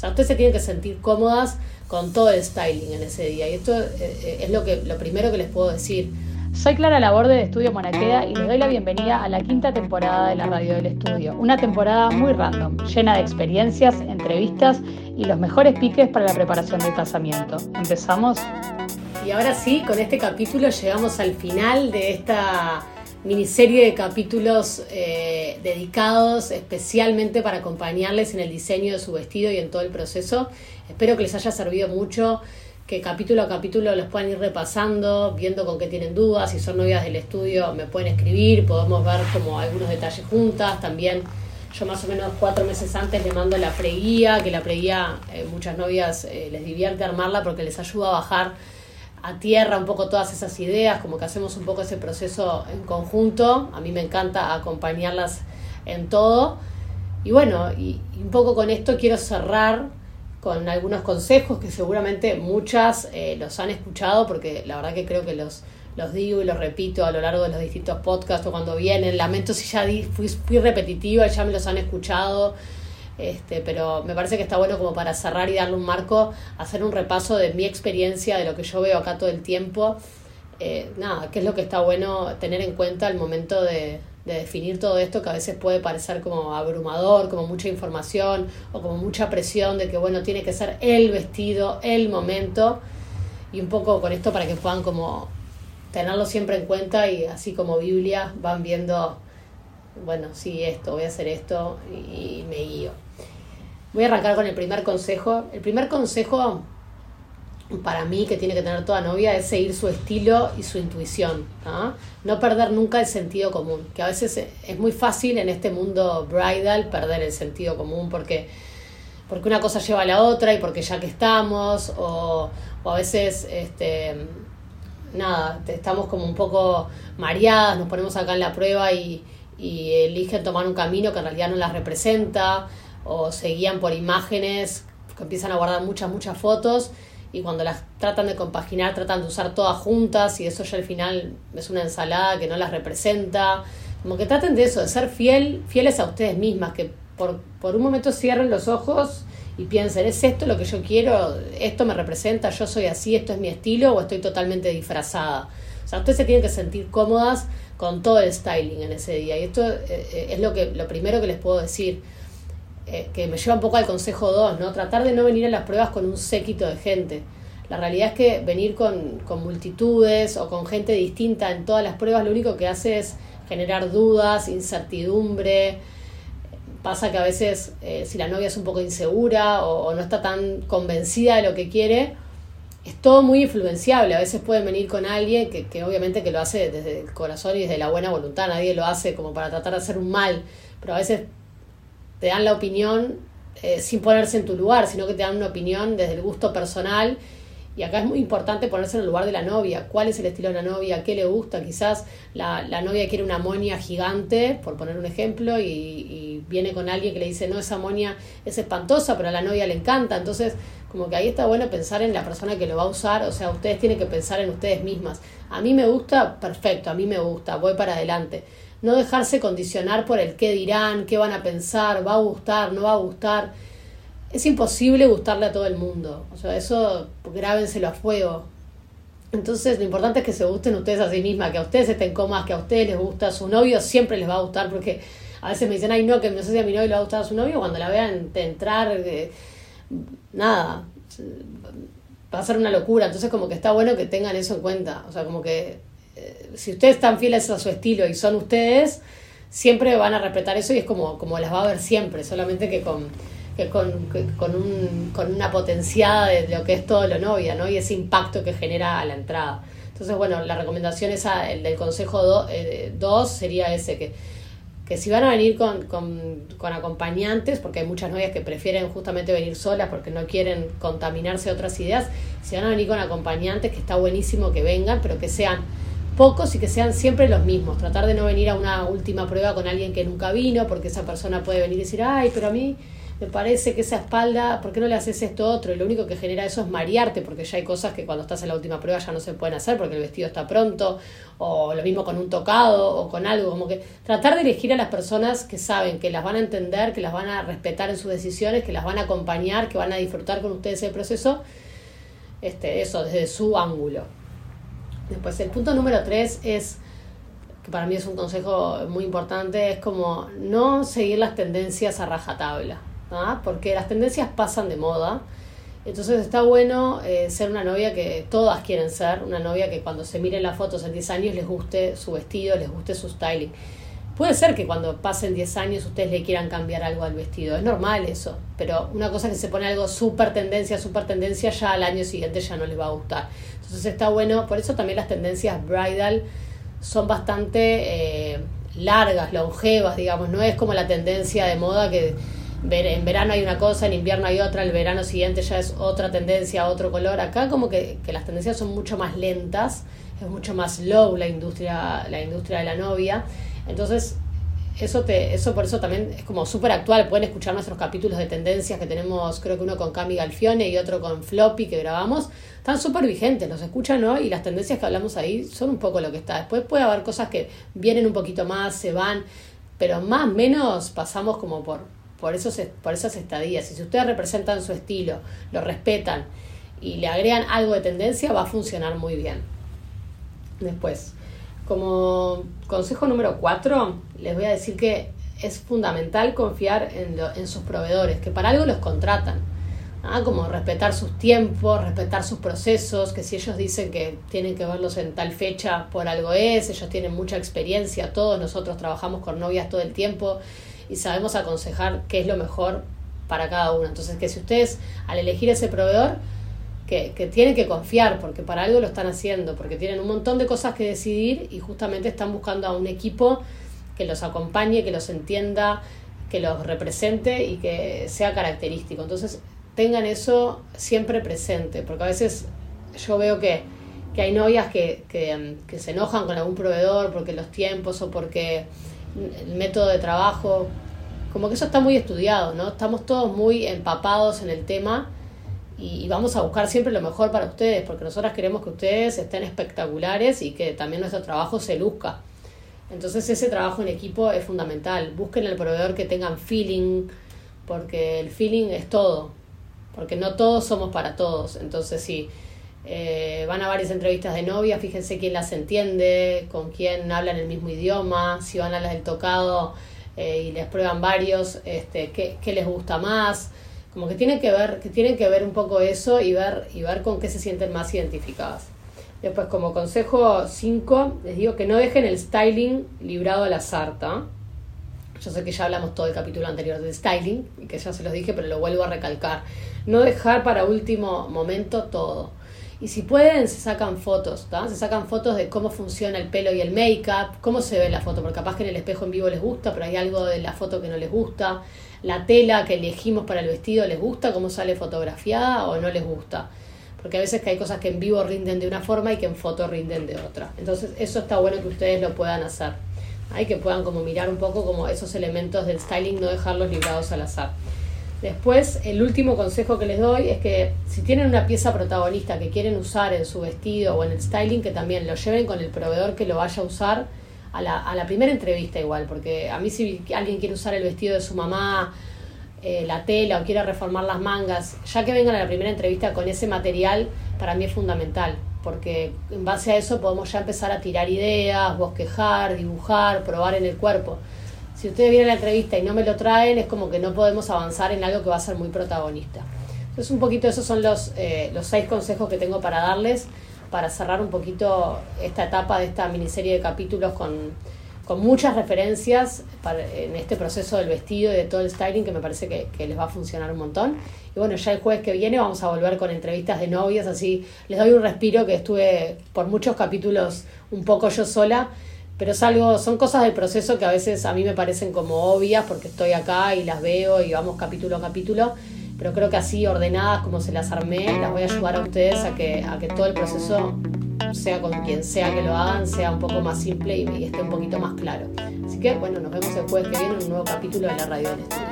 sea, ustedes se tienen que sentir cómodas con todo el styling en ese día. Y esto eh, es lo, que, lo primero que les puedo decir. Soy Clara Laborde de Estudio Monaqueda y les doy la bienvenida a la quinta temporada de la Radio del Estudio. Una temporada muy random, llena de experiencias, entrevistas y los mejores piques para la preparación del casamiento. ¿Empezamos? Y ahora sí, con este capítulo llegamos al final de esta miniserie de capítulos eh, dedicados especialmente para acompañarles en el diseño de su vestido y en todo el proceso. Espero que les haya servido mucho, que capítulo a capítulo los puedan ir repasando, viendo con qué tienen dudas, si son novias del estudio me pueden escribir, podemos ver como algunos detalles juntas, también yo más o menos cuatro meses antes le mando la preguía, que la preguía eh, muchas novias eh, les divierte armarla porque les ayuda a bajar a tierra un poco todas esas ideas, como que hacemos un poco ese proceso en conjunto. A mí me encanta acompañarlas en todo. Y bueno, y, un poco con esto quiero cerrar con algunos consejos que seguramente muchas eh, los han escuchado, porque la verdad que creo que los, los digo y los repito a lo largo de los distintos podcasts o cuando vienen. Lamento si ya fui, fui repetitiva ya me los han escuchado. Este, pero me parece que está bueno como para cerrar y darle un marco, hacer un repaso de mi experiencia, de lo que yo veo acá todo el tiempo. Eh, nada, qué es lo que está bueno tener en cuenta al momento de, de definir todo esto que a veces puede parecer como abrumador, como mucha información o como mucha presión de que bueno, tiene que ser el vestido, el momento y un poco con esto para que puedan como tenerlo siempre en cuenta y así como Biblia van viendo, bueno, sí, esto, voy a hacer esto y me guío. Voy a arrancar con el primer consejo. El primer consejo para mí que tiene que tener toda novia es seguir su estilo y su intuición. No perder nunca el sentido común, que a veces es muy fácil en este mundo bridal perder el sentido común porque, porque una cosa lleva a la otra y porque ya que estamos, o, o a veces este, nada, estamos como un poco mareadas, nos ponemos acá en la prueba y, y eligen tomar un camino que en realidad no las representa o se guían por imágenes que empiezan a guardar muchas, muchas fotos y cuando las tratan de compaginar tratan de usar todas juntas y eso ya al final es una ensalada que no las representa. Como que traten de eso, de ser fiel, fieles a ustedes mismas, que por, por un momento cierren los ojos y piensen, ¿es esto lo que yo quiero? ¿Esto me representa? ¿Yo soy así? ¿Esto es mi estilo? ¿O estoy totalmente disfrazada? O sea, ustedes se tienen que sentir cómodas con todo el styling en ese día. Y esto eh, eh, es lo, que, lo primero que les puedo decir eh, que me lleva un poco al consejo 2, ¿no? Tratar de no venir a las pruebas con un séquito de gente. La realidad es que venir con, con multitudes o con gente distinta en todas las pruebas lo único que hace es generar dudas, incertidumbre. Pasa que a veces eh, si la novia es un poco insegura o, no está tan convencida de lo que quiere, es todo muy influenciable. A veces pueden venir con alguien que, que obviamente que lo hace desde el corazón y desde la buena voluntad. Nadie lo hace como para tratar de hacer un mal, pero a veces te dan la opinión eh, sin ponerse en tu lugar, sino que te dan una opinión desde el gusto personal. Y acá es muy importante ponerse en el lugar de la novia. ¿Cuál es el estilo de la novia? ¿Qué le gusta? Quizás la, la novia quiere una moña gigante, por poner un ejemplo, y, y, viene con alguien que le dice, no, esa moña es espantosa, pero a la novia le encanta. Entonces, como que ahí está bueno pensar en la persona que lo va a usar. O sea, ustedes tienen que pensar en ustedes mismas. A mí me gusta, perfecto, a mí me gusta, voy para adelante no dejarse condicionar por el qué dirán, qué van a pensar, va a gustar, no va a gustar. Es imposible gustarle a todo el mundo. O sea, eso grábenselo a fuego. Entonces, lo importante es que se gusten ustedes a sí mismas, que a ustedes estén cómodas, que a ustedes les gusta, a su novio siempre les va a gustar, porque a veces me dicen, ay, no, que no sé si a mi novio le va a gustar a su novio, cuando la vean entrar, eh, nada, va a ser una locura. Entonces, como que está bueno que tengan eso en cuenta. O sea, como que si ustedes están fieles a su estilo y son ustedes, siempre van a respetar eso y es como, como las va a ver siempre, solamente que con, con, con, un, con una potenciada de lo que es todo lo novia, ¿no? Y ese impacto que genera a la entrada. Entonces, bueno, la recomendación esa, el del consejo 2 eh, sería ese, que, que si van a venir con, con, con, acompañantes, porque hay muchas novias que prefieren justamente venir solas porque no quieren contaminarse otras ideas, si van a venir con acompañantes, que está buenísimo que vengan, pero que sean pocos y que sean siempre los mismos. Tratar de no venir a una última prueba con alguien que nunca vino, porque esa persona puede venir y decir, ay, pero a mí me parece que esa espalda, ¿por qué no le haces esto otro? Y lo único que genera eso es marearte, porque ya hay cosas que cuando estás en la última prueba ya no se pueden hacer porque el vestido está pronto, o lo mismo con un tocado o con algo, como que tratar de elegir a las personas que saben, que las van a entender, que las van a respetar en sus decisiones, que las van a acompañar, que van a disfrutar con ustedes el proceso, este, eso, desde su ángulo. Después, el punto número tres es que para mí es un consejo muy importante, es como no seguir las tendencias a rajatabla. ¿ah? porque las tendencias pasan de moda. Entonces está bueno eh, ser una novia que todas quieren ser, una novia que cuando se miren las fotos en 10 años les guste su vestido, les guste su styling. Puede ser que cuando pasen 10 años ustedes le quieran cambiar algo al vestido, es normal eso, pero una cosa que se pone algo súper tendencia, súper tendencia, ya al año siguiente ya no les va a gustar. Entonces está bueno, por eso también las tendencias bridal son bastante eh, largas, longevas, digamos, no es como la tendencia de moda que en verano hay una cosa, en invierno hay otra, el verano siguiente ya es otra tendencia, otro color. Acá como que, que las tendencias son mucho más lentas, es mucho más low la industria, la industria de la novia. Entonces, eso te, eso por eso también es como súper actual. Pueden escuchar nuestros capítulos de tendencias que tenemos, creo que uno con Cami Galfione y otro con Floppy que grabamos. Están súper vigentes, los escuchan, ¿no? Y las tendencias que hablamos ahí son un poco lo que está. Después puede haber cosas que vienen un poquito más, se van, pero más o menos pasamos como por, por, esos, por esas estadías. Y si ustedes representan su estilo, lo respetan y le agregan algo de tendencia, va a funcionar muy bien. Después, como consejo número cuatro, les voy a decir que es fundamental confiar en, en sus proveedores, que para algo los contratan. ¿ah? Como respetar sus tiempos, respetar sus procesos, que si ellos dicen que tienen que verlos en tal fecha, por algo es, ellos tienen mucha experiencia, todos nosotros trabajamos con novias todo el tiempo y sabemos aconsejar qué es lo mejor para cada uno. Entonces, que si ustedes al elegir ese proveedor, que, que, tienen que confiar, porque para algo lo están haciendo, porque tienen un montón de cosas que decidir y justamente están buscando a un equipo que los acompañe, que los entienda, que los represente y que sea característico. Entonces, tengan eso siempre presente, porque a veces yo veo que, que hay novias que, que, que se enojan con algún proveedor porque los tiempos o porque el método de trabajo, como que eso está muy estudiado, ¿no? Estamos todos muy empapados en el tema y, vamos a buscar siempre lo mejor para ustedes, porque nosotras queremos que ustedes estén espectaculares y que también nuestro trabajo se luzca. Entonces ese trabajo en equipo es fundamental. Busquen el proveedor que tengan feeling, porque el feeling es todo, porque no todos somos para todos. Entonces sí eh, van a varias entrevistas de novia, fíjense quién las entiende, con quién hablan el mismo idioma, si van a las del tocado eh, y les prueban varios, este, qué, qué, les gusta más. Como que tienen que ver, que tienen que ver un poco eso y ver, y ver con qué se sienten más identificadas. Después, como consejo 5, les digo que no dejen el styling librado a la sarta. Yo sé que ya hablamos todo el capítulo anterior del styling, y que ya se los dije, pero lo vuelvo a recalcar. No dejar para último momento todo y si pueden, se sacan fotos, Se sacan fotos de cómo funciona el pelo y el make-up, cómo se ve la foto, porque capaz que en el espejo en vivo les gusta, pero hay algo de la foto que no les gusta. La tela que elegimos para el vestido les gusta, cómo sale fotografiada o no les gusta. Porque a veces que hay cosas que en vivo rinden de una forma y que en foto rinden de otra. Entonces eso está bueno que ustedes lo puedan hacer. Hay que puedan como mirar un poco como esos elementos del styling, no dejarlos librados al azar. Después, el último consejo que les doy es que si tienen una pieza protagonista que quieren usar en su vestido o en el styling, que también lo lleven con el proveedor que lo vaya a usar a la, a la primera entrevista igual, porque a mí si alguien quiere usar el vestido de su mamá, eh, la tela o quiere reformar las mangas, ya que vengan a la primera entrevista con ese material, para mí es fundamental, porque en base a eso podemos ya empezar a tirar ideas, bosquejar, dibujar, probar en el cuerpo si ustedes vienen a la entrevista y no me lo traen, es como que no podemos avanzar en algo que va a ser muy protagonista. Entonces, un poquito esos son los, eh, los seis consejos que tengo para darles para cerrar un poquito esta etapa de esta miniserie de capítulos con, con muchas referencias para, en este proceso del vestido y de todo el styling que me parece que, que, les va a funcionar un montón. Y bueno, ya el jueves que viene vamos a volver con entrevistas de novias, así les doy un respiro que estuve por muchos capítulos un poco yo sola pero es son cosas del proceso que a veces a mí me parecen como obvias porque estoy acá y las veo y vamos capítulo a capítulo, pero creo que así ordenadas como se las armé, las voy a ayudar a ustedes a que, a que todo el proceso, sea con quien sea que lo hagan, sea un poco más simple y, y esté un poquito más claro. Así que bueno, nos vemos el jueves que viene en un nuevo capítulo de la Radio del Estudio.